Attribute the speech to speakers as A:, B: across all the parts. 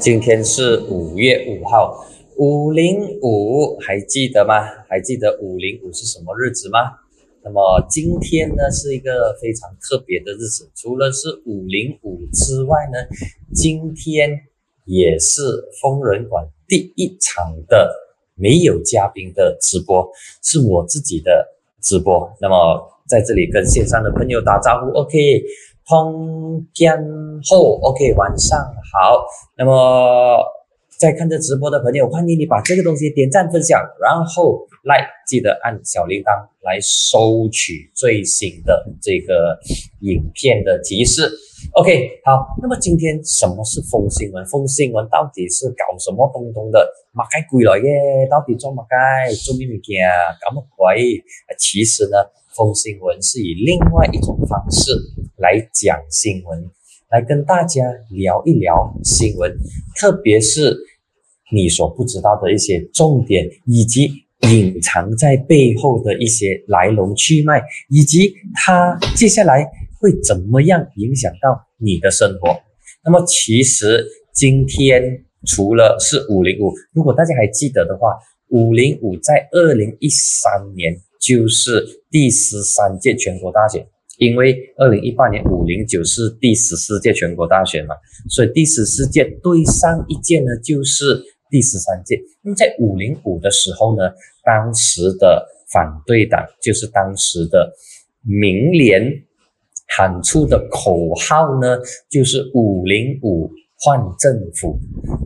A: 今天是五月五号，五零五还记得吗？还记得五零五是什么日子吗？那么今天呢是一个非常特别的日子，除了是五零五之外呢，今天也是疯人馆第一场的没有嘉宾的直播，是我自己的直播。那么在这里跟线上的朋友打招呼，OK。通天后，OK，晚上好。那么在看着直播的朋友，欢迎你把这个东西点赞分享，然后来记得按小铃铛来收取最新的这个影片的提示。OK，好。那么今天什么是风新闻？风新闻到底是搞什么东东的？马该归来耶？到底做马该做咩物件？搞么鬼？其实呢？风新闻是以另外一种方式来讲新闻，来跟大家聊一聊新闻，特别是你所不知道的一些重点，以及隐藏在背后的一些来龙去脉，以及它接下来会怎么样影响到你的生活。那么，其实今天除了是五零五，如果大家还记得的话，五零五在二零一三年。就是第十三届全国大选，因为二零一八年五零九是第十四届全国大选嘛，所以第十四届对上一届呢就是第十三届。那么在五零五的时候呢，当时的反对党就是当时的民联喊出的口号呢，就是五零五换政府。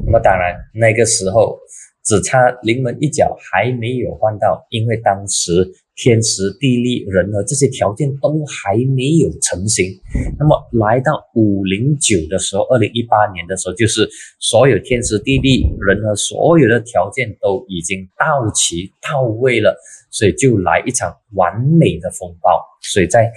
A: 那么当然那个时候只差临门一脚，还没有换到，因为当时。天时地利人和这些条件都还没有成型，那么来到五零九的时候，二零一八年的时候，就是所有天时地利人和所有的条件都已经到齐到位了，所以就来一场完美的风暴。所以在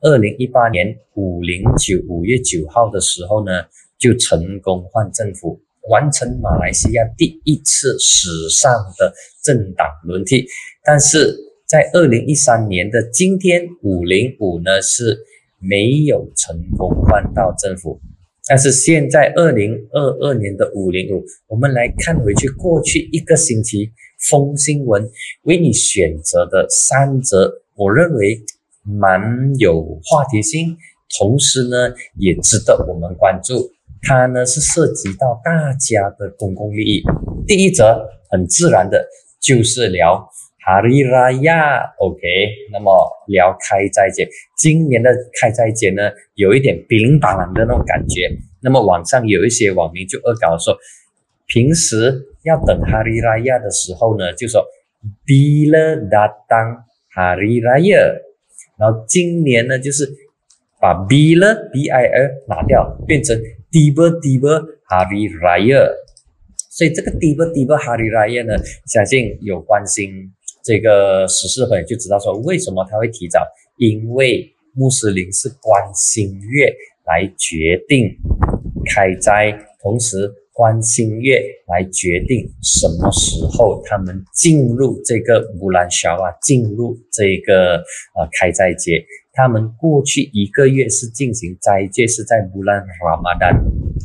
A: 二零一八年五零九五月九号的时候呢，就成功换政府，完成马来西亚第一次史上的政党轮替，但是。在二零一三年的今天，五零五呢是没有成功换到政府，但是现在二零二二年的五零五，我们来看回去过去一个星期风新闻为你选择的三则，我认为蛮有话题性，同时呢也值得我们关注，它呢是涉及到大家的公共利益。第一则很自然的就是聊。哈利拉亚，OK，那么聊开斋节，今年的开斋节呢，有一点冰冷冰冷的那种感觉。那么网上有一些网民就恶搞说，平时要等哈利拉亚的时候呢，就说 Bila datang Hari Raya，然后今年呢就是把 Bila B I L 拿掉，变成 d i b a d i b a Hari Raya。所以这个 d i b a d i b a Hari Raya 呢，相信有关心。这个十四朋友就知道说，为什么他会提早？因为穆斯林是观星月来决定开斋，同时观星月来决定什么时候他们进入这个乌兰肖啊，进入这个呃开斋节。他们过去一个月是进行斋戒，是在乌兰拉马丹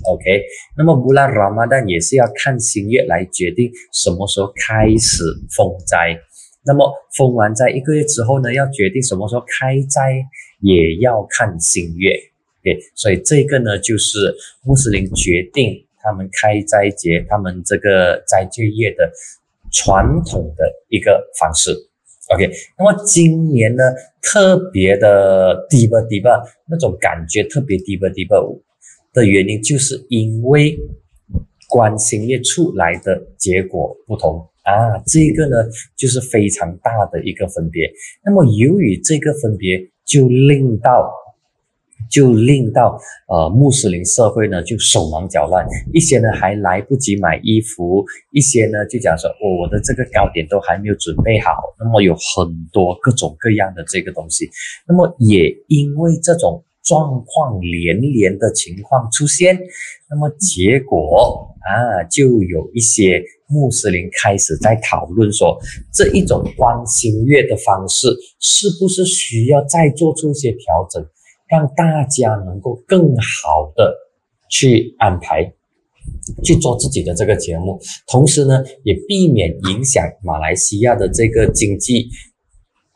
A: ，OK。那么乌兰拉马丹也是要看星月来决定什么时候开始封斋。那么封完斋一个月之后呢，要决定什么时候开斋，也要看星月。对，所以这个呢，就是穆斯林决定他们开斋节、他们这个斋戒月的传统的一个方式。OK，那么今年呢，特别的低吧低吧，那种感觉特别低吧低吧的原因，就是因为观星月出来的结果不同。啊，这个呢就是非常大的一个分别。那么由于这个分别，就令到就令到呃穆斯林社会呢就手忙脚乱，一些呢还来不及买衣服，一些呢就讲说，我我的这个糕点都还没有准备好。那么有很多各种各样的这个东西。那么也因为这种状况连连的情况出现，那么结果啊就有一些。穆斯林开始在讨论说，这一种观星月的方式是不是需要再做出一些调整，让大家能够更好的去安排。去做自己的这个节目，同时呢，也避免影响马来西亚的这个经济，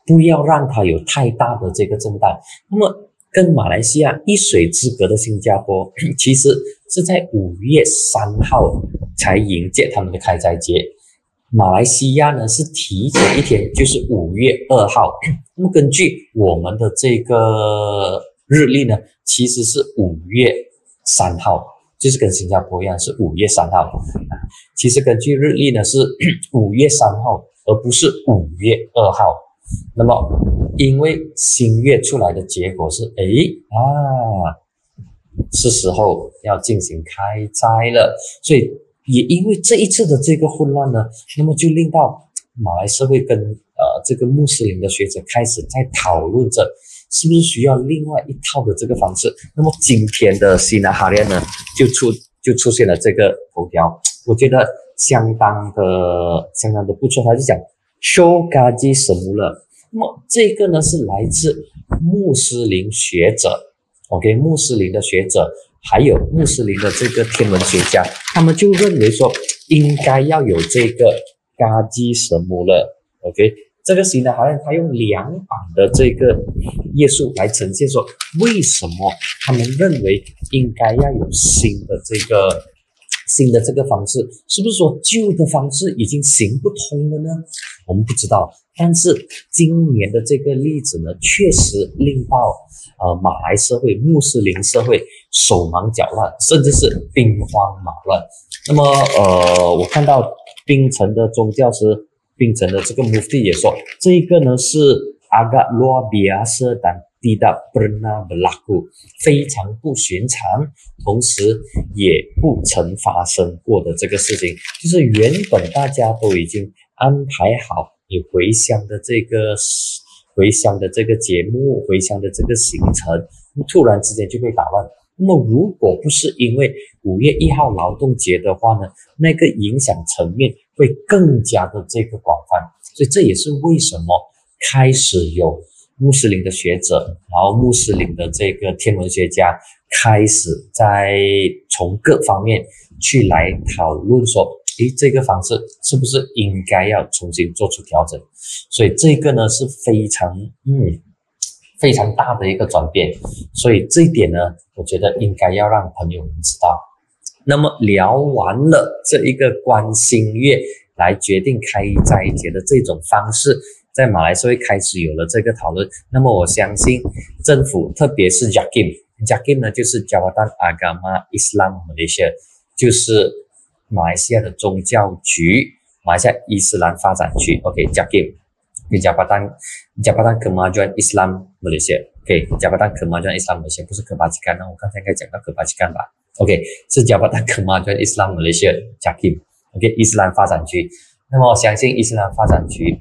A: 不要让它有太大的这个震荡。那么，跟马来西亚一水之隔的新加坡，其实是在五月三号才迎接他们的开斋节，马来西亚呢是提前一天，就是五月二号。那么，根据我们的这个日历呢，其实是五月三号。就是跟新加坡一样，是五月三号。其实根据日历呢，是五月三号，而不是五月二号。那么，因为新月出来的结果是，哎啊，是时候要进行开斋了。所以，也因为这一次的这个混乱呢，那么就令到马来社会跟呃这个穆斯林的学者开始在讨论着。是不是需要另外一套的这个方式？那么今天的西南哈列呢，就出就出现了这个头条，我觉得相当的相当的不错。他就讲 show 嘎吉什么了？那么这个呢是来自穆斯林学者，OK，穆斯林的学者，还有穆斯林的这个天文学家，他们就认为说应该要有这个嘎基什么了，OK。这个型呢，好像他用两版的这个页数来呈现，说为什么他们认为应该要有新的这个新的这个方式，是不是说旧的方式已经行不通了呢？我们不知道。但是今年的这个例子呢，确实令到呃马来社会、穆斯林社会手忙脚乱，甚至是兵荒马乱。那么呃，我看到槟城的宗教师。槟城的这个穆斯也说，这一个呢是 agak luar biasa dan tidak pernah berlaku，非常不寻常，同时也不曾发生过的这个事情，就是原本大家都已经安排好你回乡的这个回乡的这个节目，回乡的这个行程，突然之间就被打乱。那么，如果不是因为五月一号劳动节的话呢，那个影响层面会更加的这个广泛。所以这也是为什么开始有穆斯林的学者，然后穆斯林的这个天文学家开始在从各方面去来讨论说，诶，这个方式是不是应该要重新做出调整？所以这个呢是非常嗯。非常大的一个转变，所以这一点呢，我觉得应该要让朋友们知道。那么聊完了这一个观星月来决定开斋节的这种方式，在马来社会开始有了这个讨论，那么我相信政府，特别是 JAKIM，JAKIM 呢，就是加巴丹阿伽马伊斯兰的一些，就是马来西亚的宗教局，马来西亚伊斯兰发展局。OK，JAKIM，跟加巴丹，加巴丹可马专伊斯兰马来西亚。OK，加巴丹可马专伊斯兰马来西亚，不是可巴吉干那？我刚才应该讲到可巴吉干吧？OK，是加巴丹可马专伊斯兰马来西亚。JAKIM，OK，伊斯兰发展局。那么我相信伊斯兰发展局。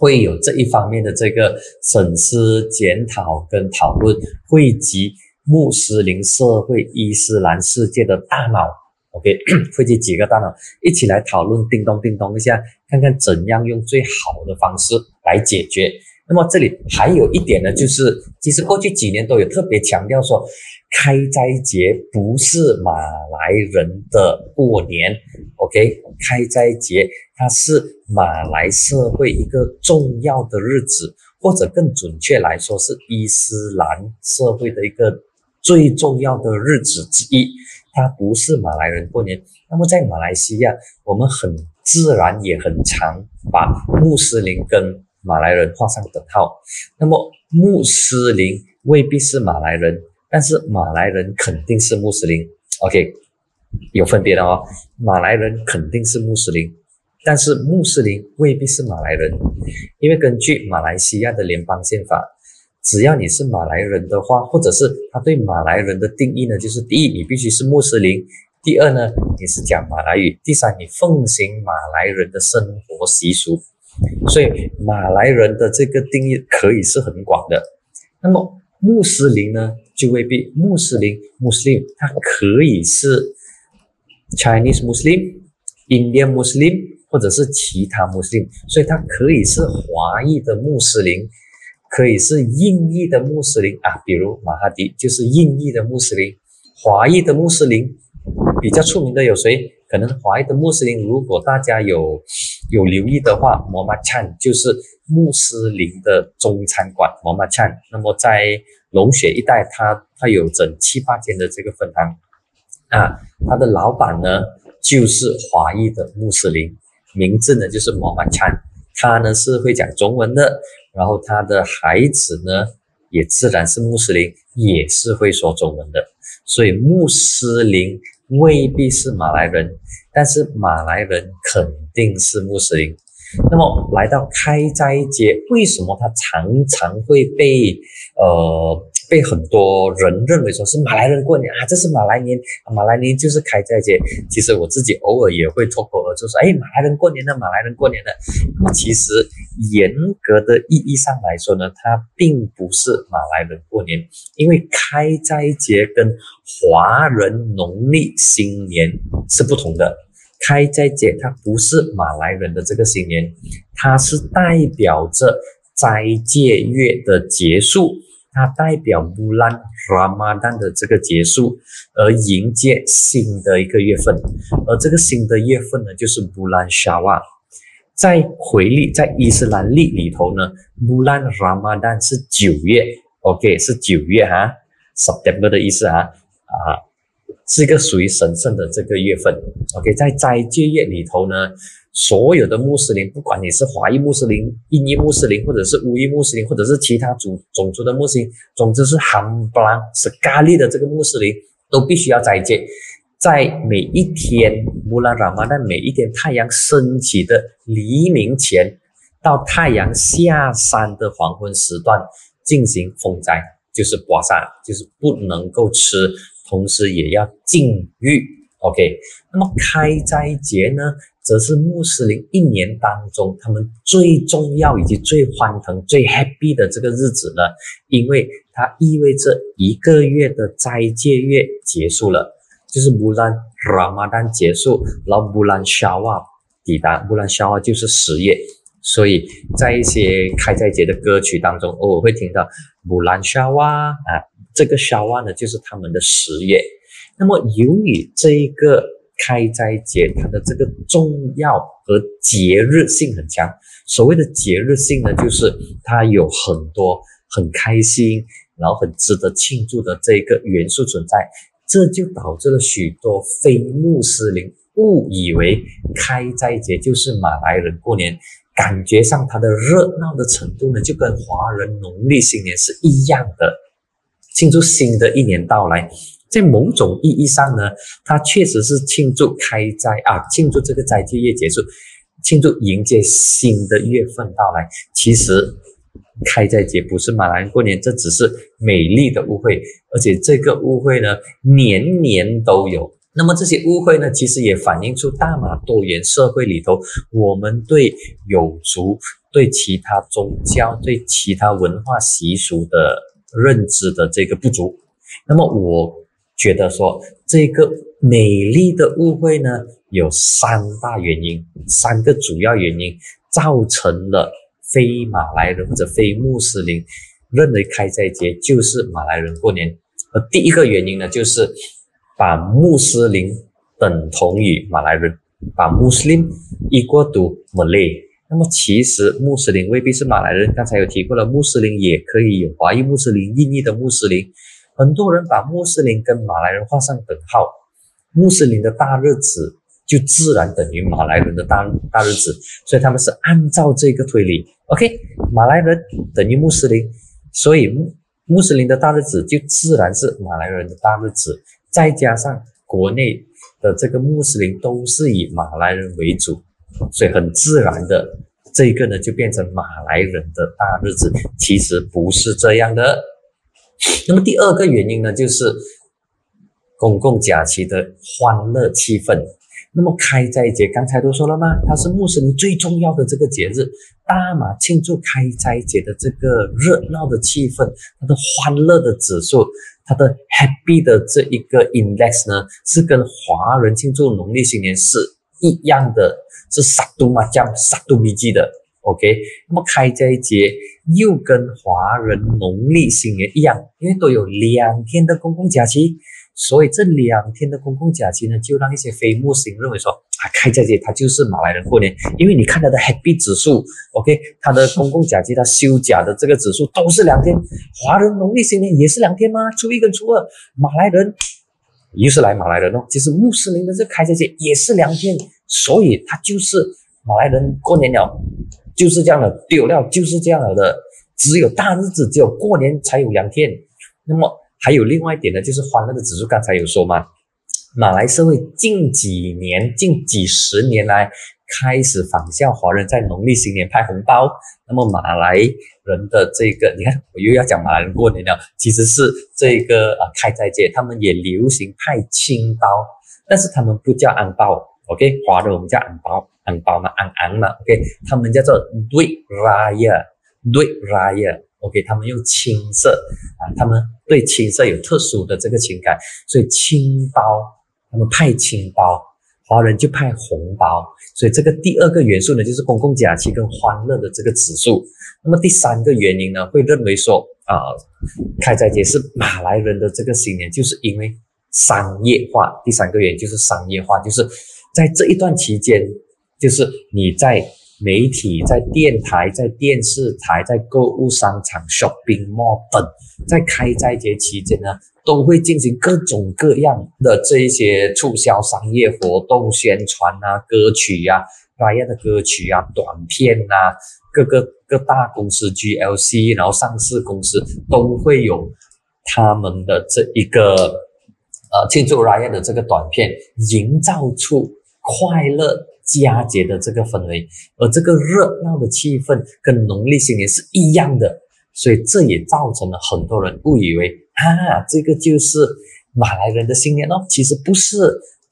A: 会有这一方面的这个审视、检讨跟讨论，汇集穆斯林社会、伊斯兰世界的大脑。OK，汇集几个大脑一起来讨论，叮咚叮咚一下，看看怎样用最好的方式来解决。那么这里还有一点呢，就是其实过去几年都有特别强调说，开斋节不是马来人的过年。OK，开斋节它是马来社会一个重要的日子，或者更准确来说是伊斯兰社会的一个最重要的日子之一。它不是马来人过年，那么在马来西亚，我们很自然也很常把穆斯林跟马来人画上等号。那么穆斯林未必是马来人，但是马来人肯定是穆斯林。OK，有分别的哦。马来人肯定是穆斯林，但是穆斯林未必是马来人，因为根据马来西亚的联邦宪法。只要你是马来人的话，或者是他对马来人的定义呢，就是第一，你必须是穆斯林；第二呢，你是讲马来语；第三，你奉行马来人的生活习俗。所以马来人的这个定义可以是很广的。那么穆斯林呢，就未必。穆斯林穆斯林它可以是 Chinese Muslim、Indian Muslim，或者是其他 Muslim，所以它可以是华裔的穆斯林。可以是印裔的穆斯林啊，比如马哈迪就是印裔的穆斯林，华裔的穆斯林比较出名的有谁？可能华裔的穆斯林，如果大家有有留意的话，摩玛灿就是穆斯林的中餐馆。摩玛灿，那么在龙雪一带，它它有整七八间的这个分行啊，它的老板呢就是华裔的穆斯林，名字呢就是摩玛灿，他呢是会讲中文的，然后他的孩子呢也自然是穆斯林，也是会说中文的，所以穆斯林。未必是马来人，但是马来人肯定是穆斯林。那么来到开斋节，为什么他常常会被呃？被很多人认为说是马来人过年啊，这是马来年，马来年就是开斋节。其实我自己偶尔也会脱口而出说，哎，马来人过年的，马来人过年的。那么其实严格的意义上来说呢，它并不是马来人过年，因为开斋节跟华人农历新年是不同的。开斋节它不是马来人的这个新年，它是代表着斋戒月的结束。它代表穆兰拉马丹的这个结束，而迎接新的一个月份，而这个新的月份呢，就是穆兰沙瓦。在回历，在伊斯兰历里头呢，穆兰拉马丹是九月，OK，是九月哈，September 的意思啊，啊，是一个属于神圣的这个月份，OK，在斋戒月里头呢。所有的穆斯林，不管你是华裔穆斯林、印裔穆斯林，或者是乌裔穆斯林，或者是其他族种族的穆斯林，总之是罕布拉是咖喱的这个穆斯林，都必须要斋戒。在每一天穆拉拉玛在每一天太阳升起的黎明前，到太阳下山的黄昏时段进行封斋，就是刮痧，就是不能够吃，同时也要禁欲。OK，那么开斋节呢？则是穆斯林一年当中他们最重要以及最欢腾、最 happy 的这个日子呢，因为它意味着一个月的斋戒月结束了，就是穆兰拉马丹结束，然后穆兰沙瓦抵达，穆兰沙瓦就是十月，所以在一些开斋节的歌曲当中，偶尔会听到穆兰沙瓦啊，这个沙瓦呢就是他们的十月。那么由于这一个。开斋节它的这个重要和节日性很强。所谓的节日性呢，就是它有很多很开心，然后很值得庆祝的这个元素存在。这就导致了许多非穆斯林误以为开斋节就是马来人过年，感觉上它的热闹的程度呢，就跟华人农历新年是一样的，庆祝新的一年到来。在某种意义上呢，它确实是庆祝开斋啊，庆祝这个斋戒月结束，庆祝迎接新的月份到来。其实开斋节不是马来人过年，这只是美丽的误会，而且这个误会呢，年年都有。那么这些误会呢，其实也反映出大马多元社会里头，我们对有族、对其他宗教、对其他文化习俗的认知的这个不足。那么我。觉得说这个美丽的误会呢，有三大原因，三个主要原因造成了非马来人或者非穆斯林认为开斋节就是马来人过年。而第一个原因呢，就是把穆斯林等同于马来人，把穆斯林 equal to Malay。那么其实穆斯林未必是马来人，刚才有提过了，穆斯林也可以有华裔穆斯林、印尼的穆斯林。很多人把穆斯林跟马来人画上等号，穆斯林的大日子就自然等于马来人的大大日子，所以他们是按照这个推理。OK，马来人等于穆斯林，所以穆穆斯林的大日子就自然是马来人的大日子。再加上国内的这个穆斯林都是以马来人为主，所以很自然的这个呢就变成马来人的大日子。其实不是这样的。那么第二个原因呢，就是公共假期的欢乐气氛。那么开斋节刚才都说了吗？它是穆斯林最重要的这个节日，大马庆祝开斋节的这个热闹的气氛，它的欢乐的指数，它的 happy 的这一个 index 呢，是跟华人庆祝农历新年是一样的，是杀毒麻将、杀毒笔记的。OK，那么开斋节又跟华人农历新年一样，因为都有两天的公共假期，所以这两天的公共假期呢，就让一些非穆斯林认为说啊，开斋节它就是马来人过年，因为你看它的 Happy 指数，OK，它的公共假期它休假的这个指数都是两天，华人农历新年也是两天吗？初一跟初二，马来人又是来马来人哦，其实穆斯林的这开斋节也是两天，所以它就是马来人过年了，就是这样的丢掉，就是这样的，只有大日子，只有过年才有两天，那么。还有另外一点呢，就是欢乐的指数，刚才有说嘛，马来社会近几年、近几十年来开始仿效华人，在农历新年派红包。那么马来人的这个，你看我又要讲马来人过年了，其实是这个啊开斋节，他们也流行派青包，但是他们不叫安包，OK，华人我们叫安包，安包嘛，安安嘛，OK，他们叫做 Duit Raya，Duit Raya。OK，他们用青色啊，他们对青色有特殊的这个情感，所以青包，他们派青包，华人就派红包，所以这个第二个元素呢，就是公共假期跟欢乐的这个指数。那么第三个原因呢，会认为说啊，开斋节是马来人的这个新年，就是因为商业化。第三个原因就是商业化，就是在这一段期间，就是你在。媒体在电台、在电视台、在购物商场、shopping mall 等，在开斋节期间呢，都会进行各种各样的这一些促销商业活动、宣传啊、歌曲呀、大样的歌曲啊、短片啊，各个各大公司 GLC，然后上市公司都会有他们的这一个呃庆祝 Raya 的这个短片，营造出快乐。佳节的这个氛围，而这个热闹的气氛跟农历新年是一样的，所以这也造成了很多人误以为啊，这个就是马来人的新年哦。其实不是，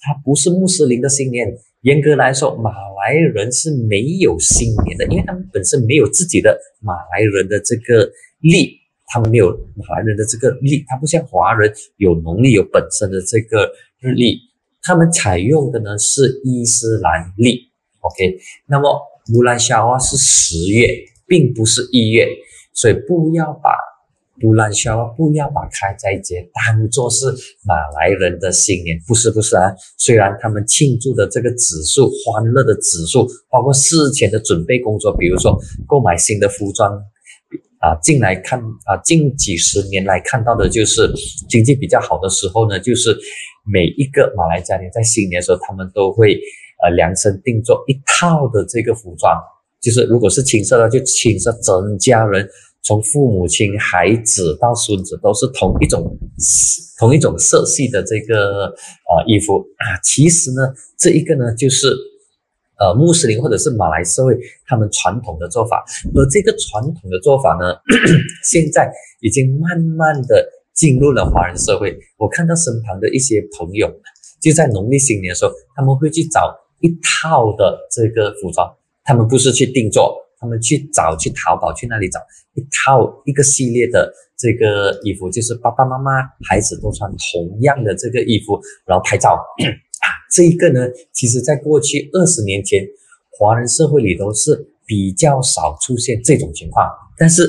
A: 它不是穆斯林的新年。严格来说，马来人是没有新年的，因为他们本身没有自己的马来人的这个历，他们没有马来人的这个历，他不像华人有农历有本身的这个日历。他们采用的呢是伊斯兰历，OK，那么乌兰肖瓦是十月，并不是一月，所以不要把乌兰肖瓦不要把开斋节当做是马来人的新年，不是不是啊。虽然他们庆祝的这个指数、欢乐的指数，包括事前的准备工作，比如说购买新的服装。啊，近来看啊，近几十年来看到的就是经济比较好的时候呢，就是每一个马来家庭在新年的时候，他们都会呃量身定做一套的这个服装，就是如果是青色的，就青色，整家人从父母亲、孩子到孙子都是同一种同一种色系的这个呃衣服啊。其实呢，这一个呢就是。呃，穆斯林或者是马来社会，他们传统的做法，而这个传统的做法呢，现在已经慢慢的进入了华人社会。我看到身旁的一些朋友，就在农历新年的时候，他们会去找一套的这个服装，他们不是去定做，他们去找去淘宝去那里找一套一个系列的这个衣服，就是爸爸妈妈孩子都穿同样的这个衣服，然后拍照。啊这一个呢，其实在过去二十年前，华人社会里头是比较少出现这种情况。但是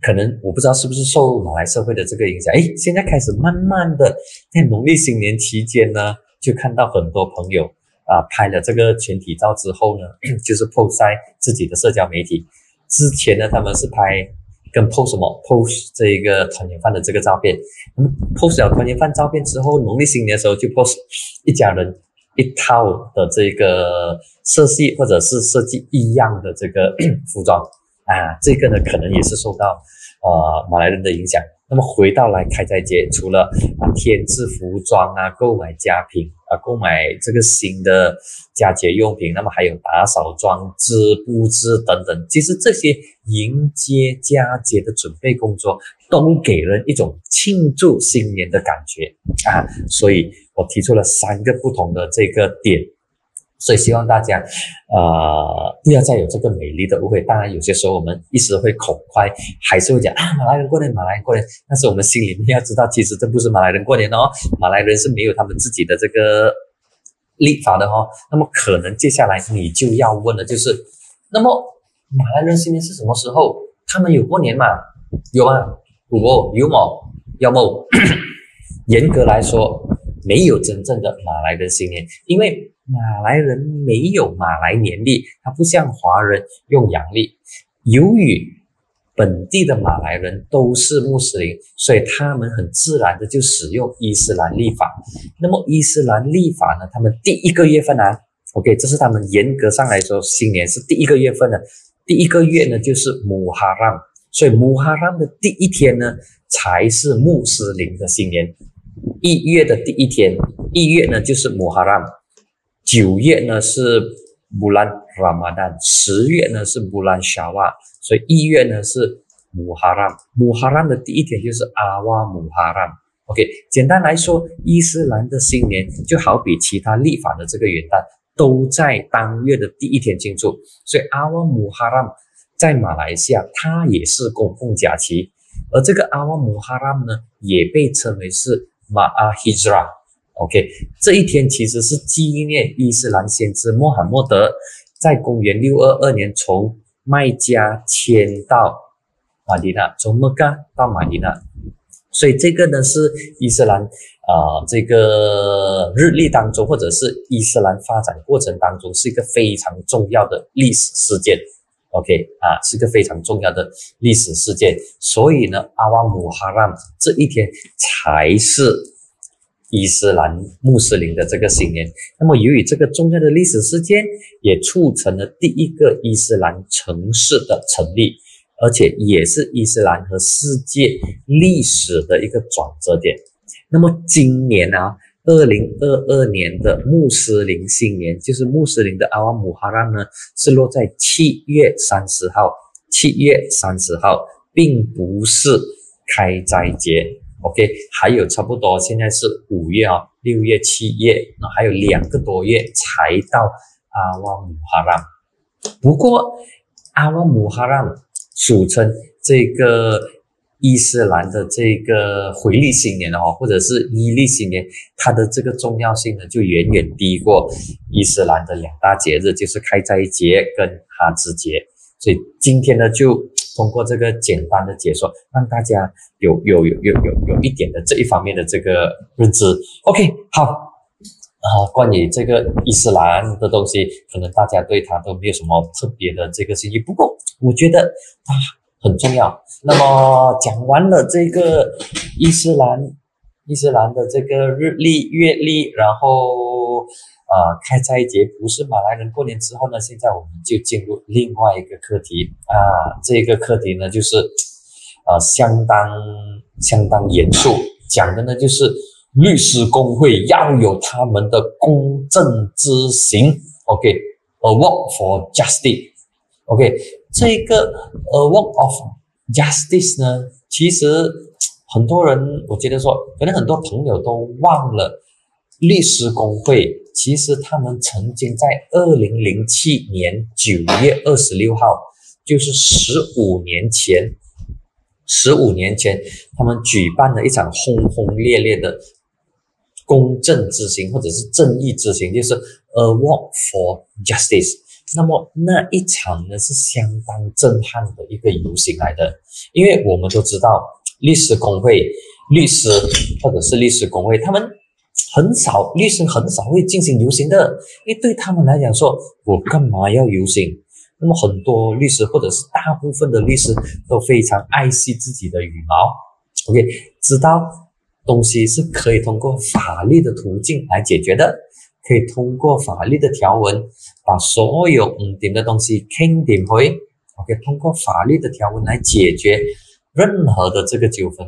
A: 可能我不知道是不是受马来社会的这个影响，哎，现在开始慢慢的在农历新年期间呢，就看到很多朋友啊拍了这个全体照之后呢，就是 post 在自己的社交媒体。之前呢，他们是拍跟 post 什么 post 这一个团年饭的这个照片。那么 post 了团年饭照片之后，农历新年的时候就 post 一家人。一套的这个色系或者是设计一样的这个 服装啊，这个呢可能也是受到呃马来人的影响。那么回到来开斋节，除了啊添置服装啊，购买家品啊，购买这个新的佳节用品，那么还有打扫装置布置等等，其实这些迎接佳节的准备工作，都给人一种庆祝新年的感觉啊，所以。我提出了三个不同的这个点，所以希望大家，呃，不要再有这个美丽的误会。当然，有些时候我们一时会口快，还是会讲啊，马来人过年，马来人过年。但是我们心里面要知道，其实这不是马来人过年哦，马来人是没有他们自己的这个立法的哦。那么可能接下来你就要问的就是，那么马来人新年是什么时候？他们有过年吗？有吗？有有吗？要 么严格来说。没有真正的马来人新年，因为马来人没有马来年历，它不像华人用阳历。由于本地的马来人都是穆斯林，所以他们很自然的就使用伊斯兰历法。那么伊斯兰历法呢？他们第一个月份啊，OK，这是他们严格上来说，新年是第一个月份的。第一个月呢就是穆哈让，所以穆哈让的第一天呢才是穆斯林的新年。一月的第一天，一月呢就是穆哈让，九月呢是穆兰拉马丹，十月呢是穆兰沙瓦，所以一月呢是穆哈让。穆哈让的第一天就是阿瓦穆哈让。OK，简单来说，伊斯兰的新年就好比其他历法的这个元旦，都在当月的第一天庆祝。所以阿瓦穆哈让在马来西亚它也是公共假期，而这个阿瓦穆哈让呢，也被称为是。马阿希兹拉，OK，这一天其实是纪念伊斯兰先知穆罕默德在公元六二二年从麦加迁到马迪纳，从麦加到马迪纳，所以这个呢是伊斯兰啊这个日历当中，或者是伊斯兰发展过程当中是一个非常重要的历史事件，OK 啊是个非常重要的历史事件，所以呢阿瓦姆哈让这一天才是。伊斯兰穆斯林的这个新年，那么由于这个重要的历史事件，也促成了第一个伊斯兰城市的成立，而且也是伊斯兰和世界历史的一个转折点。那么今年啊，二零二二年的穆斯林新年，就是穆斯林的阿瓦姆哈拉呢，是落在七月三十号，七月三十号，并不是开斋节。OK，还有差不多，现在是五月啊，六月、七月，那还有两个多月才到阿瓦姆哈让。不过，阿瓦姆哈让俗称这个伊斯兰的这个回历新年哦，或者是伊历新年，它的这个重要性呢，就远远低过伊斯兰的两大节日，就是开斋节跟哈兹节。所以今天呢，就。通过这个简单的解说，让大家有有有有有有一点的这一方面的这个认知。OK，好啊，关于这个伊斯兰的东西，可能大家对它都没有什么特别的这个兴趣。不过，我觉得它很重要。那么讲完了这个伊斯兰，伊斯兰的这个日历、月历，然后。啊，开斋节不是马来人过年之后呢？现在我们就进入另外一个课题啊，这个课题呢就是啊相当相当严肃，讲的呢就是律师工会要有他们的公正之行。OK，a walk for justice。OK，这个 a walk of justice 呢，其实很多人我觉得说，可能很多朋友都忘了律师工会。其实他们曾经在二零零七年九月二十六号，就是十五年前，十五年前，他们举办了一场轰轰烈烈的公正之行，或者是正义之行，就是 A Walk for Justice。那么那一场呢是相当震撼的一个游行来的，因为我们都知道律师工会、律师或者是律师工会，他们。很少律师很少会进行游行的，因为对他们来讲说，我干嘛要游行？那么很多律师或者是大部分的律师都非常爱惜自己的羽毛。OK，知道东西是可以通过法律的途径来解决的，可以通过法律的条文把所有唔点的东西傾掂回。OK，通过法律的条文来解决任何的这个纠纷。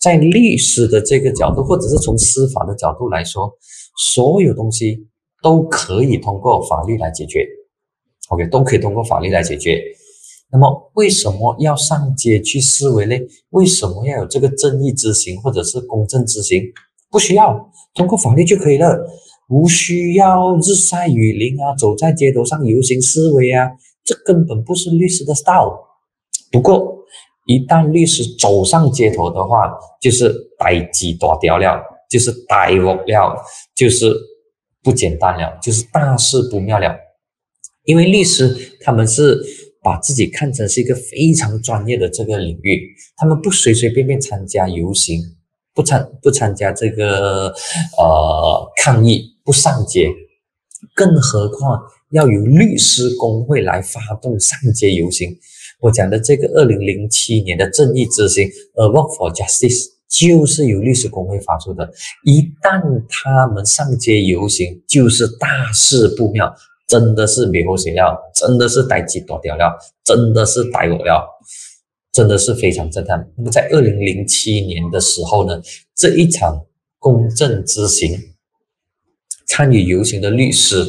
A: 在律师的这个角度，或者是从司法的角度来说，所有东西都可以通过法律来解决。OK，都可以通过法律来解决。那么，为什么要上街去示威呢？为什么要有这个正义之行或者是公正之行？不需要通过法律就可以了，无需要日晒雨淋啊，走在街头上游行示威啊，这根本不是律师的 style。不过，一旦律师走上街头的话，就是逮鸡打掉了，就是逮我了，就是不简单了，就是大事不妙了。因为律师他们是把自己看成是一个非常专业的这个领域，他们不随随便便参加游行，不参不参加这个呃抗议，不上街，更何况要由律师工会来发动上街游行。我讲的这个二零零七年的正义之星，（A Walk for Justice，就是由律师工会发出的。一旦他们上街游行，就是大事不妙，真的是没后谁料，真的是逮鸡躲掉了，真的是逮我了，真的是非常震撼。那么在二零零七年的时候呢，这一场公正之行，参与游行的律师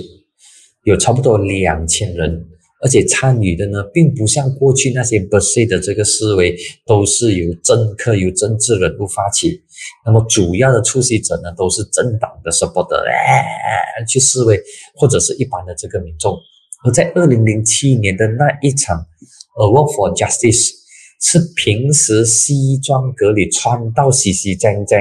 A: 有差不多两千人。而且参与的呢，并不像过去那些 b u s 的这个思维，都是由政客、由政治人物发起。那么主要的出席者呢，都是政党的 supporter，哎，去示威，或者是一般的这个民众。而在二零零七年的那一场，“A，Walk for Justice，是平时西装革履、穿到洗洗脏脏、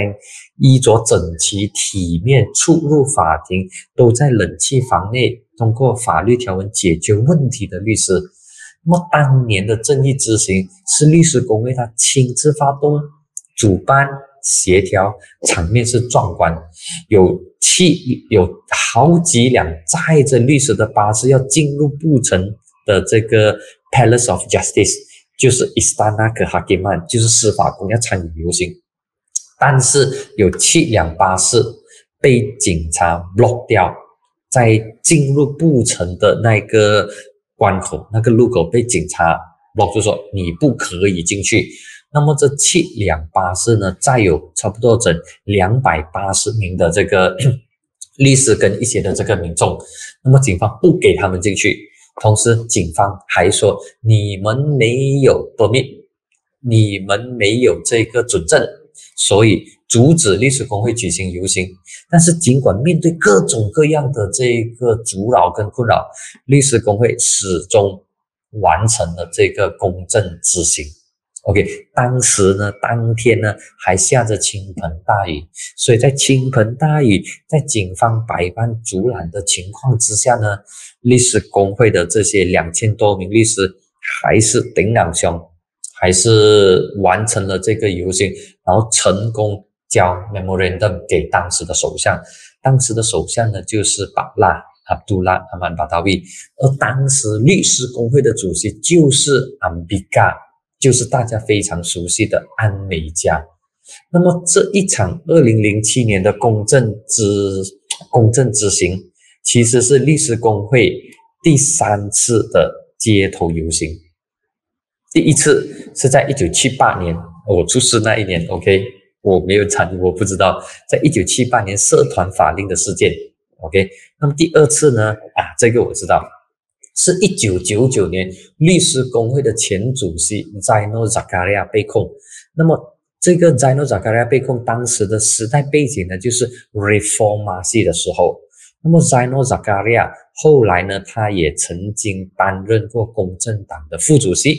A: 衣着整齐、体面出入法庭，都在冷气房内。通过法律条文解决问题的律师，那么当年的正义之行是律师工会他亲自发动、主办、协调，场面是壮观。有七有好几辆载着律师的巴士要进入布城的这个 Palace of Justice，就是 Istana Kehakiman，就是司法宫要参与游行，但是有七辆巴士被警察 block 掉。在进入布城的那个关口，那个路口被警察 block 就说你不可以进去。那么这七辆巴士呢，载有差不多整两百八十名的这个律师跟一些的这个民众。那么警方不给他们进去，同时警方还说你们没有豁免你们没有这个准证，所以。阻止律师工会举行游行，但是尽管面对各种各样的这个阻扰跟困扰，律师工会始终完成了这个公正之行。OK，当时呢，当天呢还下着倾盆大雨，所以在倾盆大雨，在警方百般阻拦的情况之下呢，律师工会的这些两千多名律师还是顶两胸，还是完成了这个游行，然后成功。交 memorandum 给当时的首相，当时的首相呢就是巴拉阿杜拉阿曼巴达维，而当时律师工会的主席就是安比嘎，就是大家非常熟悉的安美加。那么这一场二零零七年的公正之公正之行，其实是律师工会第三次的街头游行，第一次是在一九七八年我出事那一年，OK。我没有参与，我不知道，在一九七八年社团法令的事件，OK，那么第二次呢？啊，这个我知道，是一九九九年律师工会的前主席 Zaino Zakaria 被控。那么这个 Zaino Zakaria 被控，当时的时代背景呢，就是 Reformasi 的时候。那么 Zaino Zakaria 后来呢，他也曾经担任过公正党的副主席，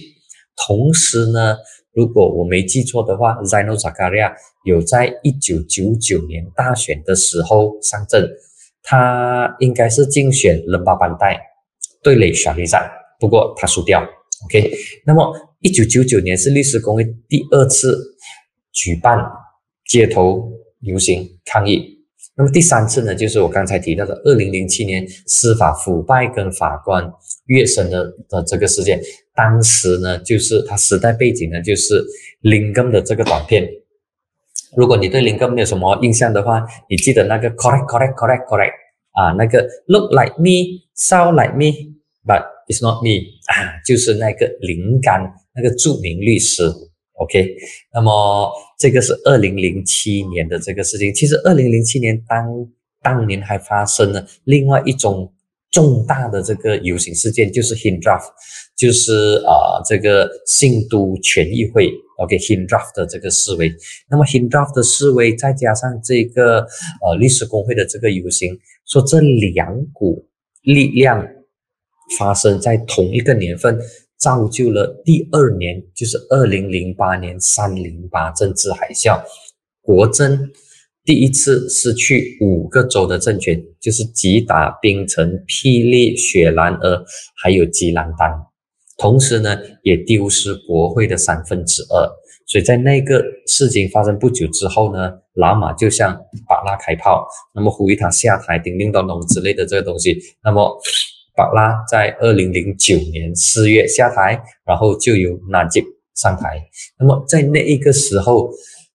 A: 同时呢。如果我没记错的话，Zaino Zakaria 有在一九九九年大选的时候上阵，他应该是竞选人巴班代对垒沙利赞，不过他输掉。OK，那么一九九九年是律师工会第二次举办街头游行抗议，那么第三次呢，就是我刚才提到的二零零七年司法腐败跟法官跃升的的这个事件。当时呢，就是它时代背景呢，就是林根的这个短片。如果你对林根没有什么印象的话，你记得那个 correct correct correct correct 啊，那个 look like me sound like me but it's not me 啊，就是那个林干那个著名律师。OK，那么这个是二零零七年的这个事情。其实二零零七年当当年还发生了另外一种。重大的这个游行事件就是 Hindraf，就是啊这个信都权议会 OK Hindraf 的这个示威。那么 Hindraf 的示威再加上这个呃律师工会的这个游行，说这两股力量发生在同一个年份，造就了第二年就是二零零八年三零八政治海啸，国政。第一次失去五个州的政权，就是吉打、槟城、霹雳、雪兰莪，还有吉兰丹。同时呢，也丢失国会的三分之二。所以在那个事情发生不久之后呢，拉马就向巴拉开炮，那么呼吁他下台，叮叮咚咚之类的这个东西。那么巴拉在二零零九年四月下台，然后就由纳吉上台。那么在那一个时候，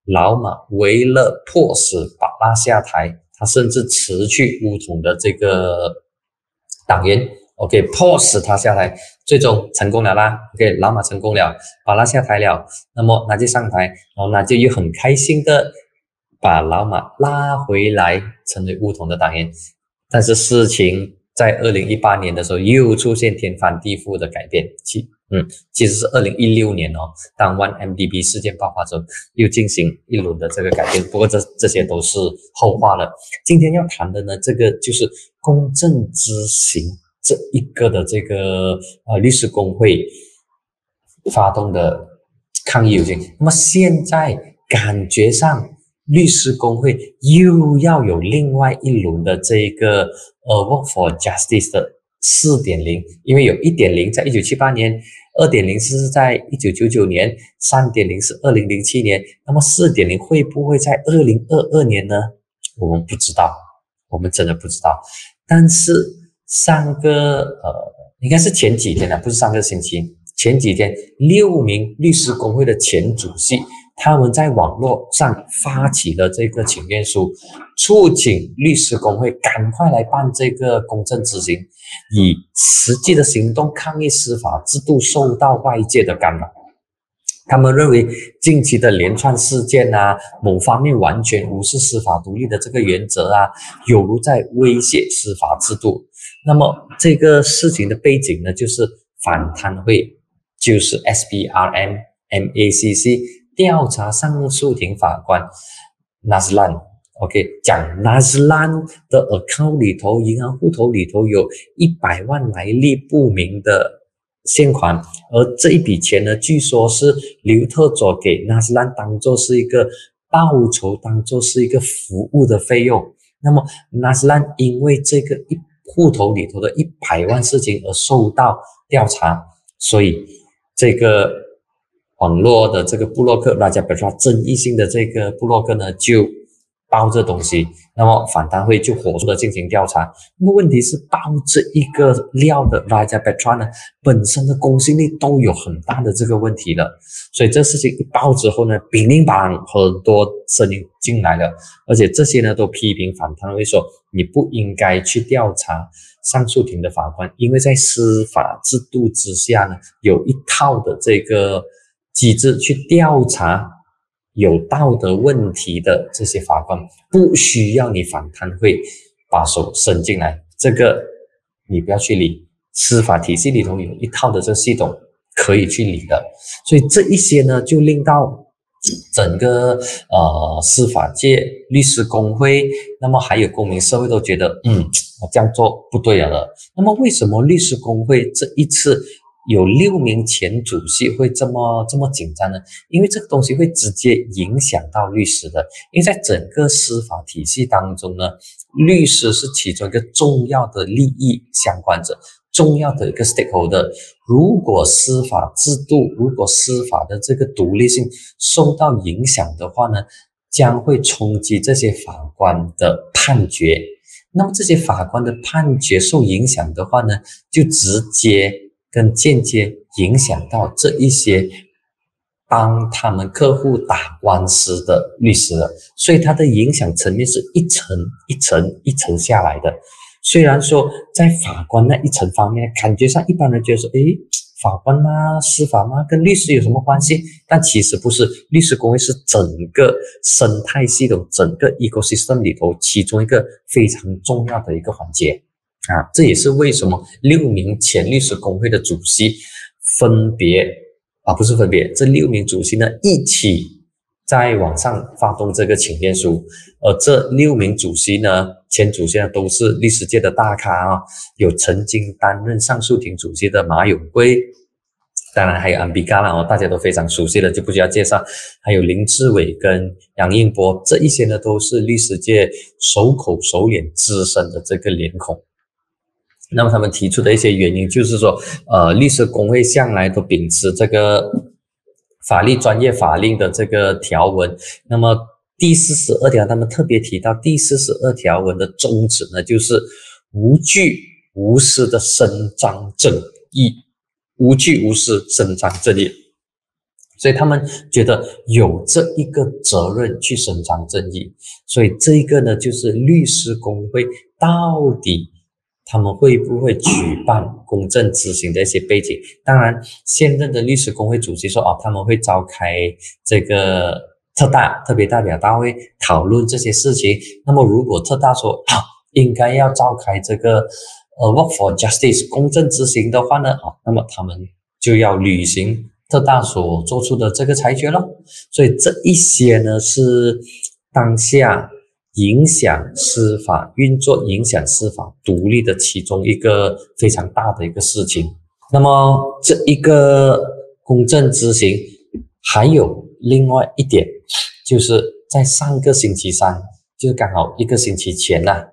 A: 老马为了迫使巴拉下台，他甚至辞去乌统的这个党员。OK，迫使他下台，最终成功了啦。OK，老马成功了，把他下台了。那么那就上台，然后那就又很开心的把老马拉回来，成为乌统的党员。但是事情在二零一八年的时候又出现天翻地覆的改变。其嗯，其实是二零一六年哦，当 One MDB 事件爆发之后，又进行一轮的这个改变。不过这这些都是后话了。今天要谈的呢，这个就是公正执行。这一个的这个呃律师工会发动的抗议游行，那么现在感觉上律师工会又要有另外一轮的这一个呃 Work for Justice 的四点零，因为有一点零在一九七八年，二点零是在一九九九年，三点零是二零零七年，那么四点零会不会在二零二二年呢？我们不知道，我们真的不知道，但是。上个呃，应该是前几天了，不是上个星期。前几天，六名律师工会的前主席，他们在网络上发起了这个请愿书，促请律师工会赶快来办这个公正执行，以实际的行动抗议司法制度受到外界的干扰。他们认为近期的连串事件啊，某方面完全无视司法独立的这个原则啊，有如在威胁司法制度。那么这个事情的背景呢，就是反贪会，就是 SBRM MACC 调查上诉庭法官 Naslan。OK，讲 Naslan 的 account 里头，银行户头里头有一百万来历不明的。现款，而这一笔钱呢，据说是刘特佐给纳斯兰当做是一个报酬，当做是一个服务的费用。那么纳斯兰因为这个一户头里头的一百万事情而受到调查，所以这个网络的这个布洛克，大家比如说争议性的这个布洛克呢，就。爆这东西，那么反贪会就火速的进行调查。那么问题是，爆这一个料的 Raja Petra 呢，本身的公信力都有很大的这个问题了。所以这事情一爆之后呢，兵临榜很多声音进来了，而且这些呢都批评反贪会说，你不应该去调查上诉庭的法官，因为在司法制度之下呢，有一套的这个机制去调查。有道德问题的这些法官不需要你反贪会把手伸进来，这个你不要去理。司法体系里头有一套的这系统可以去理的，所以这一些呢，就令到整个呃司法界、律师工会，那么还有公民社会都觉得，嗯，我这样做不对了。那么为什么律师工会这一次？有六名前主席会这么这么紧张呢？因为这个东西会直接影响到律师的。因为在整个司法体系当中呢，律师是其中一个重要的利益相关者，重要的一个 stakeholder。如果司法制度，如果司法的这个独立性受到影响的话呢，将会冲击这些法官的判决。那么这些法官的判决受影响的话呢，就直接。跟间接影响到这一些帮他们客户打官司的律师了，所以它的影响层面是一层一层一层下来的。虽然说在法官那一层方面，感觉上一般人觉得说，诶，法官吗？司法吗？跟律师有什么关系？但其实不是，律师工会是整个生态系统、整个 ecosystem 里头其中一个非常重要的一个环节。啊，这也是为什么六名前律师工会的主席分别啊，不是分别，这六名主席呢一起在网上发动这个请愿书，而这六名主席呢，前主席呢都是律师界的大咖啊，有曾经担任上诉庭主席的马永贵，当然还有安比嘎啦哦，大家都非常熟悉的就不需要介绍，还有林志伟跟杨应波，这一些呢都是律师界手口手脸资深的这个脸孔。那么他们提出的一些原因就是说，呃，律师工会向来都秉持这个法律专业法令的这个条文。那么第四十二条，他们特别提到第四十二条文的宗旨呢，就是无惧无私的伸张正义，无惧无私伸张正义。所以他们觉得有这一个责任去伸张正义。所以这一个呢，就是律师工会到底。他们会不会举办公正执行的一些背景？当然，现任的律师工会主席说：“哦，他们会召开这个特大特别代表大会讨论这些事情。”那么，如果特大说啊，应该要召开这个呃 “Work for Justice” 公正执行的话呢，啊，那么他们就要履行特大所做出的这个裁决了。所以，这一些呢是当下。影响司法运作、影响司法独立的其中一个非常大的一个事情。那么，这一个公正执行还有另外一点，就是在上个星期三，就是刚好一个星期前呐，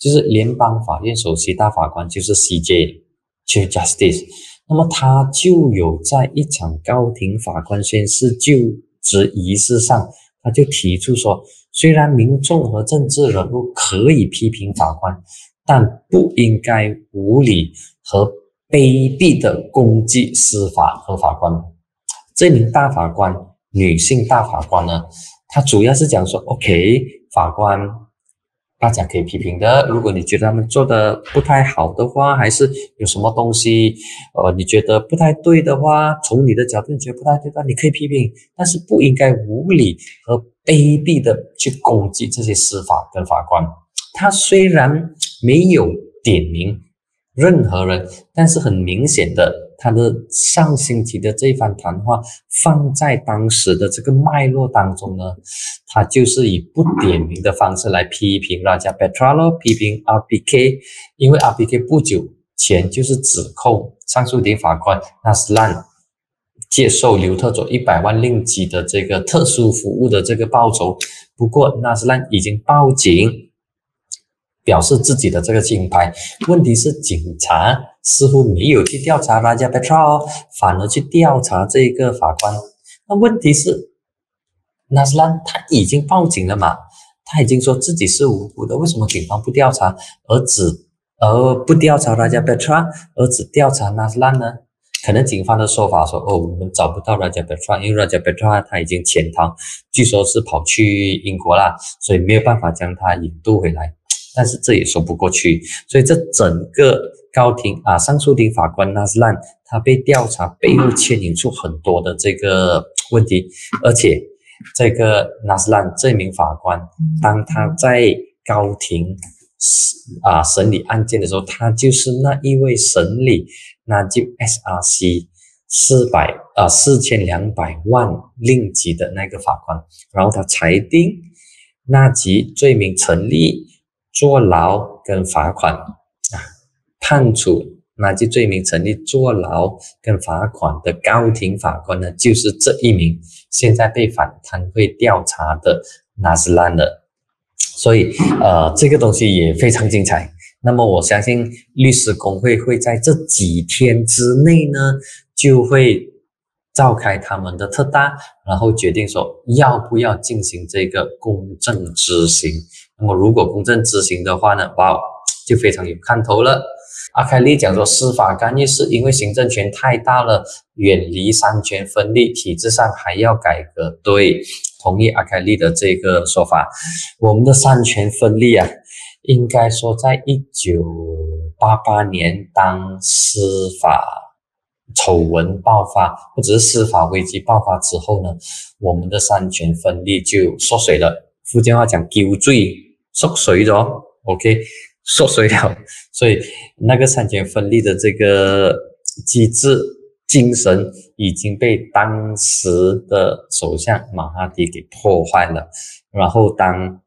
A: 就是联邦法院首席大法官就是 CJ Chief Justice，那么他就有在一场高庭法官宣誓就职仪式上，他就提出说。虽然民众和政治人物可以批评法官，但不应该无理和卑鄙的攻击司法和法官。这名大法官，女性大法官呢，她主要是讲说：OK，法官。大家可以批评的。如果你觉得他们做的不太好的话，还是有什么东西，呃，你觉得不太对的话，从你的角度你觉得不太对的，你可以批评，但是不应该无理和卑鄙的去攻击这些司法跟法官。他虽然没有点名任何人，但是很明显的。他的上星期的这番谈话放在当时的这个脉络当中呢，他就是以不点名的方式来批评 Raja Petralo，批评 RPK，因为 RPK 不久前就是指控上诉庭法官纳斯兰接受刘特佐一百万令吉的这个特殊服务的这个报酬，不过纳斯兰已经报警。表示自己的这个金牌，问题是警察似乎没有去调查拉加贝特哦，反而去调查这个法官。那问题是，纳斯兰他已经报警了嘛？他已经说自己是无辜的，为什么警方不调查，而只而不调查拉加贝特，而只调查纳斯兰呢？可能警方的说法说，哦，我们找不到拉加贝特，因为拉加贝特他已经潜逃，据说是跑去英国了，所以没有办法将他引渡回来。但是这也说不过去，所以这整个高庭啊，上诉庭法官纳斯兰他被调查背后牵引出很多的这个问题，而且这个纳斯兰这名法官，当他在高庭啊审理案件的时候，他就是那一位审理那就 SRC 四百啊四千两百万令吉的那个法官，然后他裁定那级罪名成立。坐牢跟罚款啊，判处那些罪名成立坐牢跟罚款的高庭法官呢，就是这一名现在被反贪会调查的纳斯兰的，所以呃，这个东西也非常精彩。那么我相信律师工会会在这几天之内呢，就会召开他们的特大，然后决定说要不要进行这个公正执行。那么，如果公正执行的话呢？哇，就非常有看头了。阿凯利讲说，司法干预是因为行政权太大了，远离三权分立，体制上还要改革。对，同意阿凯利的这个说法。我们的三权分立啊，应该说在一九八八年，当司法丑闻爆发或者是司法危机爆发之后呢，我们的三权分立就缩水了。福建话讲丢罪。缩水了，OK，缩水了，所以那个三权分立的这个机制精神已经被当时的首相马哈迪给破坏了。然后当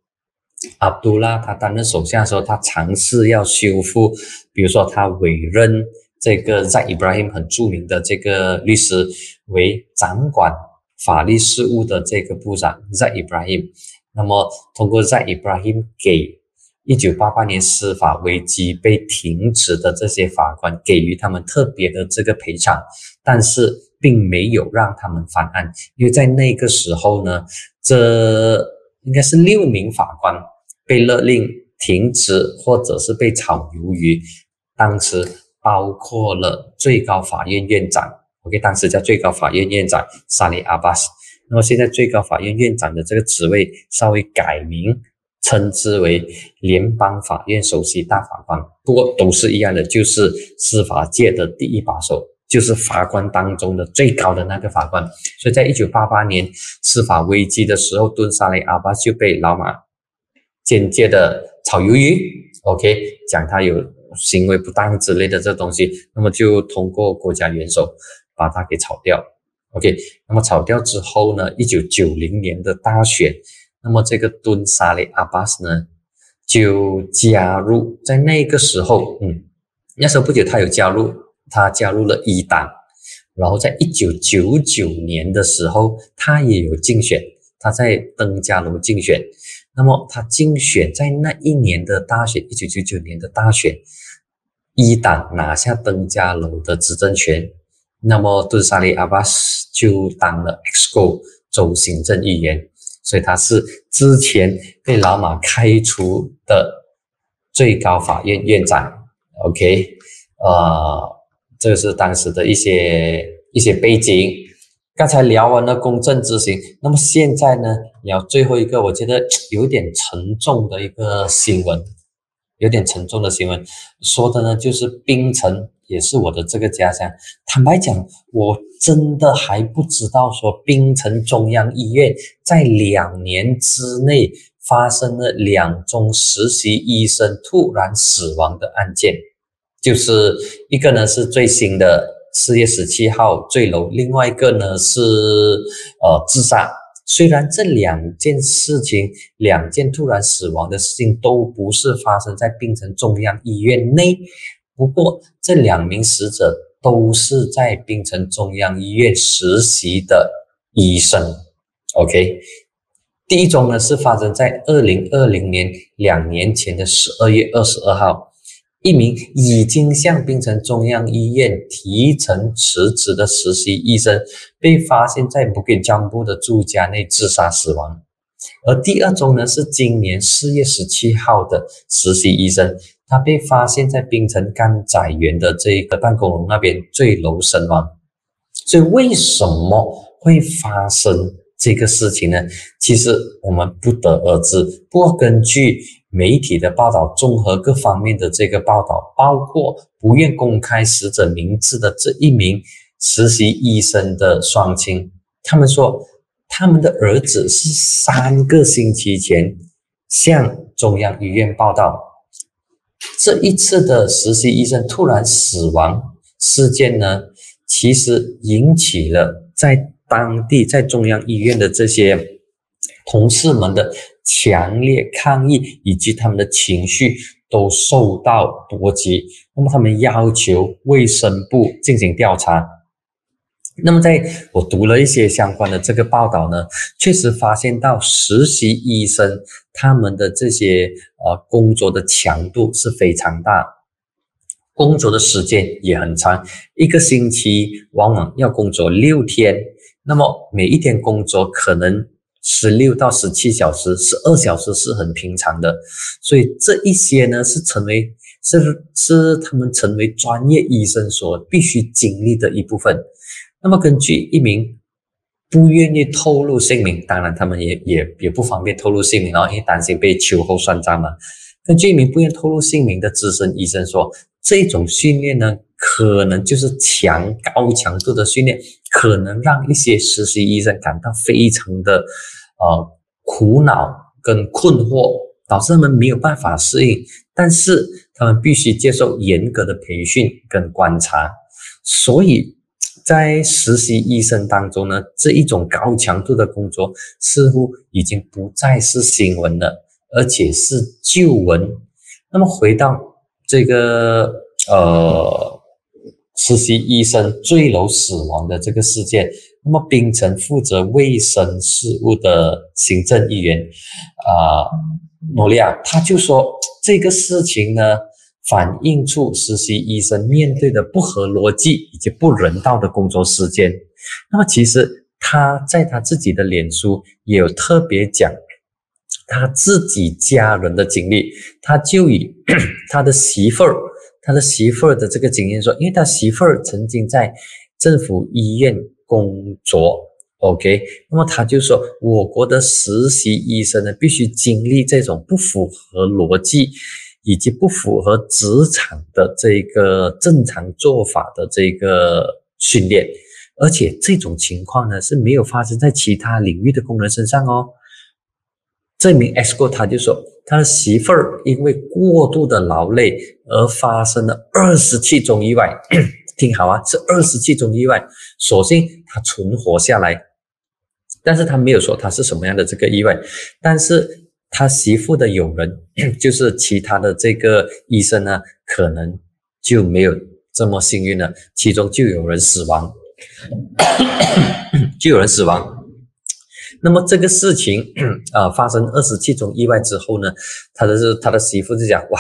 A: 阿卜杜拉他担任首相的时候，他尝试要修复，比如说他委任这个在 Ibrahim 很著名的这个律师为掌管法律事务的这个部长在 Ibrahim。那么，通过在 Ibrahim 给一九八八年司法危机被停止的这些法官给予他们特别的这个赔偿，但是并没有让他们翻案，因为在那个时候呢，这应该是六名法官被勒令停职或者是被炒鱿鱼，当时包括了最高法院院长，OK，当时叫最高法院院长萨利阿巴斯。那么现在最高法院院长的这个职位稍微改名，称之为联邦法院首席大法官。不过都是一样的，就是司法界的第一把手，就是法官当中的最高的那个法官。所以在一九八八年司法危机的时候，敦沙雷阿巴就被老马间接的炒鱿鱼，OK，讲他有行为不当之类的这东西，那么就通过国家元首把他给炒掉。OK，那么炒掉之后呢？一九九零年的大选，那么这个敦沙雷阿巴斯呢，就加入，在那个时候，嗯，那时候不久他有加入，他加入了一党，然后在一九九九年的时候，他也有竞选，他在登嘉楼竞选，那么他竞选在那一年的大选，一九九九年的大选，一党拿下登嘉楼的执政权。那么敦沙利阿巴斯就当了 XO 州行政议员，所以他是之前被老马开除的最高法院院长。OK，呃，这个是当时的一些一些背景。刚才聊完了公正执行，那么现在呢，聊最后一个，我觉得有点沉重的一个新闻，有点沉重的新闻，说的呢就是槟城。也是我的这个家乡。坦白讲，我真的还不知道说槟城中央医院在两年之内发生了两宗实习医生突然死亡的案件，就是一个呢是最新的四月十七号坠楼，另外一个呢是呃自杀。虽然这两件事情，两件突然死亡的事情都不是发生在槟城中央医院内。不过，这两名死者都是在槟城中央医院实习的医生。OK，第一宗呢是发生在二零二零年两年前的十二月二十二号，一名已经向槟城中央医院提成辞职的实习医生被发现在布吉江布的住家内自杀死亡。而第二宗呢是今年四月十七号的实习医生。他被发现在槟城甘仔园的这一个办公楼那边坠楼身亡，所以为什么会发生这个事情呢？其实我们不得而知。不过根据媒体的报道，综合各方面的这个报道，包括不愿公开死者名字的这一名实习医生的双亲，他们说他们的儿子是三个星期前向中央医院报道。这一次的实习医生突然死亡事件呢，其实引起了在当地在中央医院的这些同事们的强烈抗议，以及他们的情绪都受到波及。那么他们要求卫生部进行调查。那么在我读了一些相关的这个报道呢，确实发现到实习医生他们的这些呃工作的强度是非常大，工作的时间也很长，一个星期往往要工作六天，那么每一天工作可能十六到十七小时，十二小时是很平常的，所以这一些呢是成为是是他们成为专业医生所必须经历的一部分。那么，根据一名不愿意透露姓名，当然他们也也也不方便透露姓名哦，因为担心被秋后算账嘛。根据一名不愿透露姓名的资深医生说，这种训练呢，可能就是强高强度的训练，可能让一些实习医生感到非常的呃苦恼跟困惑，导致他们没有办法适应。但是他们必须接受严格的培训跟观察，所以。在实习医生当中呢，这一种高强度的工作似乎已经不再是新闻了，而且是旧闻。那么回到这个呃实习医生坠楼死亡的这个事件，那么槟城负责卫生事务的行政议员啊诺利亚他就说，这个事情呢，反映出实习医生面对的不合逻辑以及不人道的工作时间。那么，其实他在他自己的脸书也有特别讲他自己家人的经历，他就以 他的媳妇儿，他的媳妇儿的这个经验说，因为他媳妇儿曾经在政府医院工作。OK，那么他就说，我国的实习医生呢，必须经历这种不符合逻辑以及不符合职场的这个正常做法的这个训练，而且这种情况呢是没有发生在其他领域的工人身上哦。这名 S 哥他就说，他的媳妇儿因为过度的劳累而发生了二十七种意外，听好啊，是二十七种意外，所幸他存活下来。但是他没有说他是什么样的这个意外，但是他媳妇的友人，就是其他的这个医生呢，可能就没有这么幸运了，其中就有人死亡，就有人死亡。那么这个事情 啊，发生二十七宗意外之后呢，他的是他的媳妇就讲哇，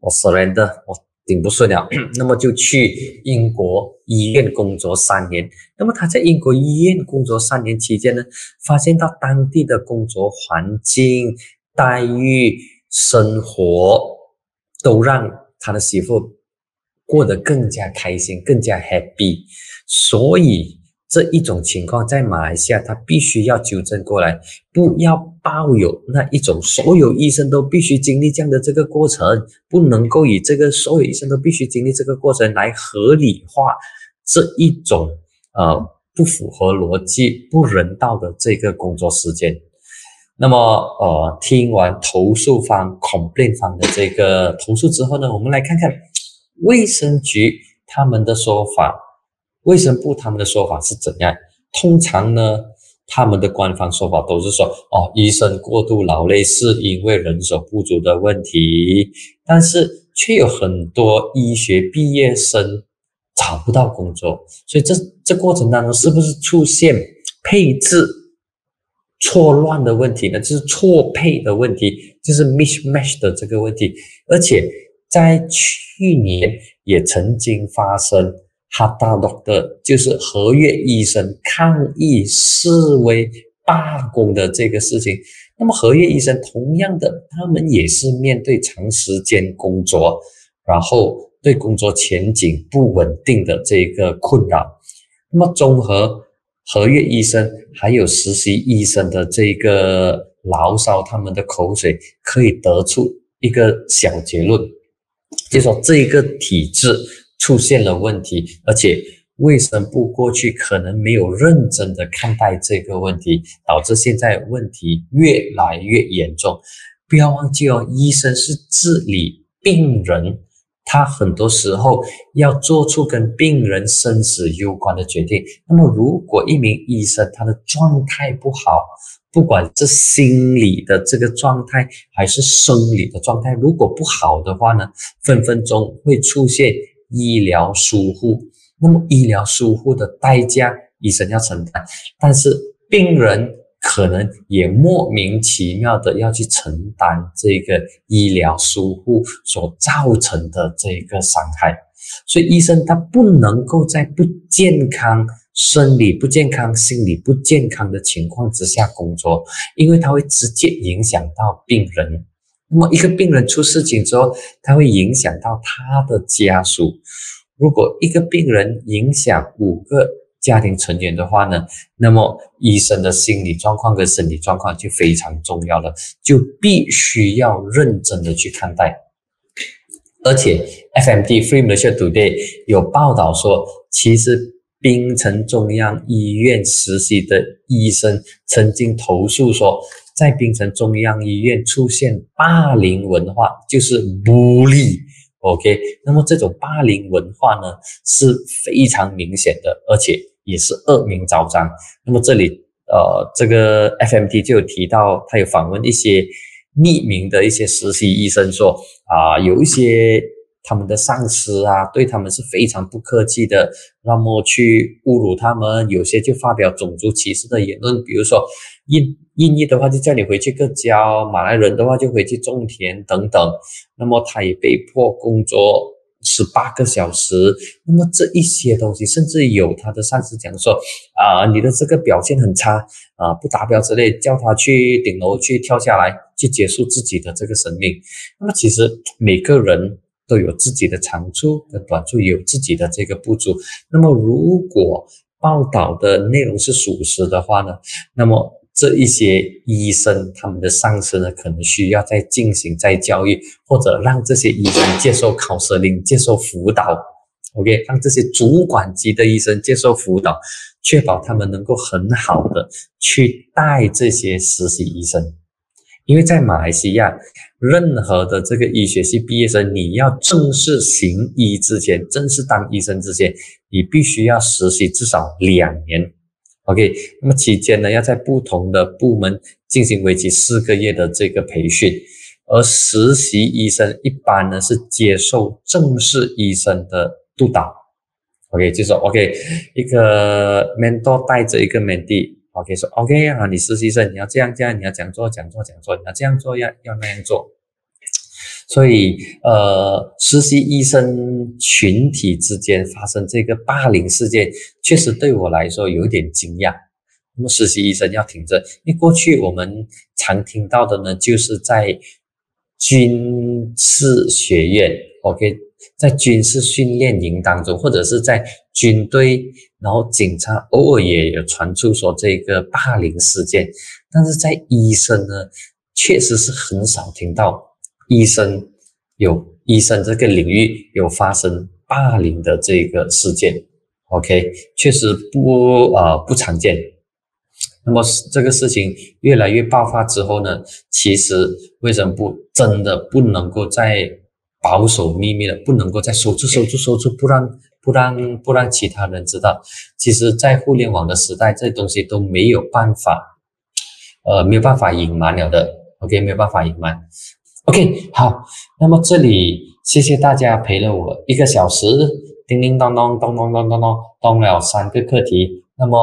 A: 我 surrender，我。顶不顺了，那么就去英国医院工作三年。那么他在英国医院工作三年期间呢，发现到当地的工作环境、待遇、生活都让他的媳妇过得更加开心、更加 happy，所以。这一种情况在马来西亚，他必须要纠正过来，不要抱有那一种所有医生都必须经历这样的这个过程，不能够以这个所有医生都必须经历这个过程来合理化这一种呃不符合逻辑、不人道的这个工作时间。那么呃，听完投诉方控辩方的这个投诉之后呢，我们来看看卫生局他们的说法。卫生部他们的说法是怎样？通常呢，他们的官方说法都是说，哦，医生过度劳累是因为人手不足的问题，但是却有很多医学毕业生找不到工作，所以这这过程当中是不是出现配置错乱的问题呢？就是错配的问题，就是 mismatch 的这个问题，而且在去年也曾经发生。哈达洛的就是合约医生抗议示威罢工的这个事情，那么合约医生同样的，他们也是面对长时间工作，然后对工作前景不稳定的这个困扰。那么综合合约医生还有实习医生的这个牢骚，他们的口水可以得出一个小结论，就说这个体制。出现了问题，而且卫生部过去可能没有认真的看待这个问题，导致现在问题越来越严重。不要忘记哦，医生是治理病人，他很多时候要做出跟病人生死攸关的决定。那么，如果一名医生他的状态不好，不管是心理的这个状态还是生理的状态，如果不好的话呢，分分钟会出现。医疗疏忽，那么医疗疏忽的代价，医生要承担，但是病人可能也莫名其妙的要去承担这个医疗疏忽所造成的这个伤害，所以医生他不能够在不健康、生理不健康、心理不健康的情况之下工作，因为他会直接影响到病人。那么一个病人出事情之后，他会影响到他的家属。如果一个病人影响五个家庭成员的话呢，那么医生的心理状况跟身体状况就非常重要了，就必须要认真的去看待。而且 FMD free 没事度 day 有报道说，其实槟城中央医院实习的医生曾经投诉说。在槟城中央医院出现霸凌文化，就是暴力。OK，那么这种霸凌文化呢是非常明显的，而且也是恶名昭彰。那么这里呃，这个 FMT 就有提到，他有访问一些匿名的一些实习医生，说啊，有一些他们的上司啊，对他们是非常不客气的，那么去侮辱他们，有些就发表种族歧视的言论，比如说。印印裔的话就叫你回去个交，马来人的话就回去种田等等。那么他也被迫工作十八个小时。那么这一些东西，甚至有他的上司讲说啊，你的这个表现很差啊，不达标之类，叫他去顶楼去跳下来，去结束自己的这个生命。那么其实每个人都有自己的长处跟短处，有自己的这个不足。那么如果报道的内容是属实的话呢，那么。这一些医生，他们的上司呢，可能需要再进行再教育，或者让这些医生接受考试令，接受辅导。OK，让这些主管级的医生接受辅导，确保他们能够很好的去带这些实习医生。因为在马来西亚，任何的这个医学系毕业生，你要正式行医之前，正式当医生之前，你必须要实习至少两年。OK，那么期间呢，要在不同的部门进行为期四个月的这个培训，而实习医生一般呢是接受正式医生的督导。OK，就说 OK，一个 mentor 带着一个 mentee，OK 说 OK 啊，你实习生你要这样这样，你要讲座讲座讲座，你要这样做要要那样做。所以，呃，实习医生群体之间发生这个霸凌事件，确实对我来说有点惊讶。那么，实习医生要挺着，因为过去我们常听到的呢，就是在军事学院，OK，在军事训练营当中，或者是在军队，然后警察偶尔也有传出说这个霸凌事件，但是在医生呢，确实是很少听到。医生有医生这个领域有发生霸凌的这个事件，OK，确实不呃不常见。那么这个事情越来越爆发之后呢，其实卫生部真的不能够再保守秘密了，不能够再收住收住收住，不让不让不让其他人知道。其实，在互联网的时代，这东西都没有办法，呃，没有办法隐瞒了的，OK，没有办法隐瞒。OK，好，那么这里谢谢大家陪了我一个小时，叮叮当当，咚咚咚咚咚，咚了三个课题。那么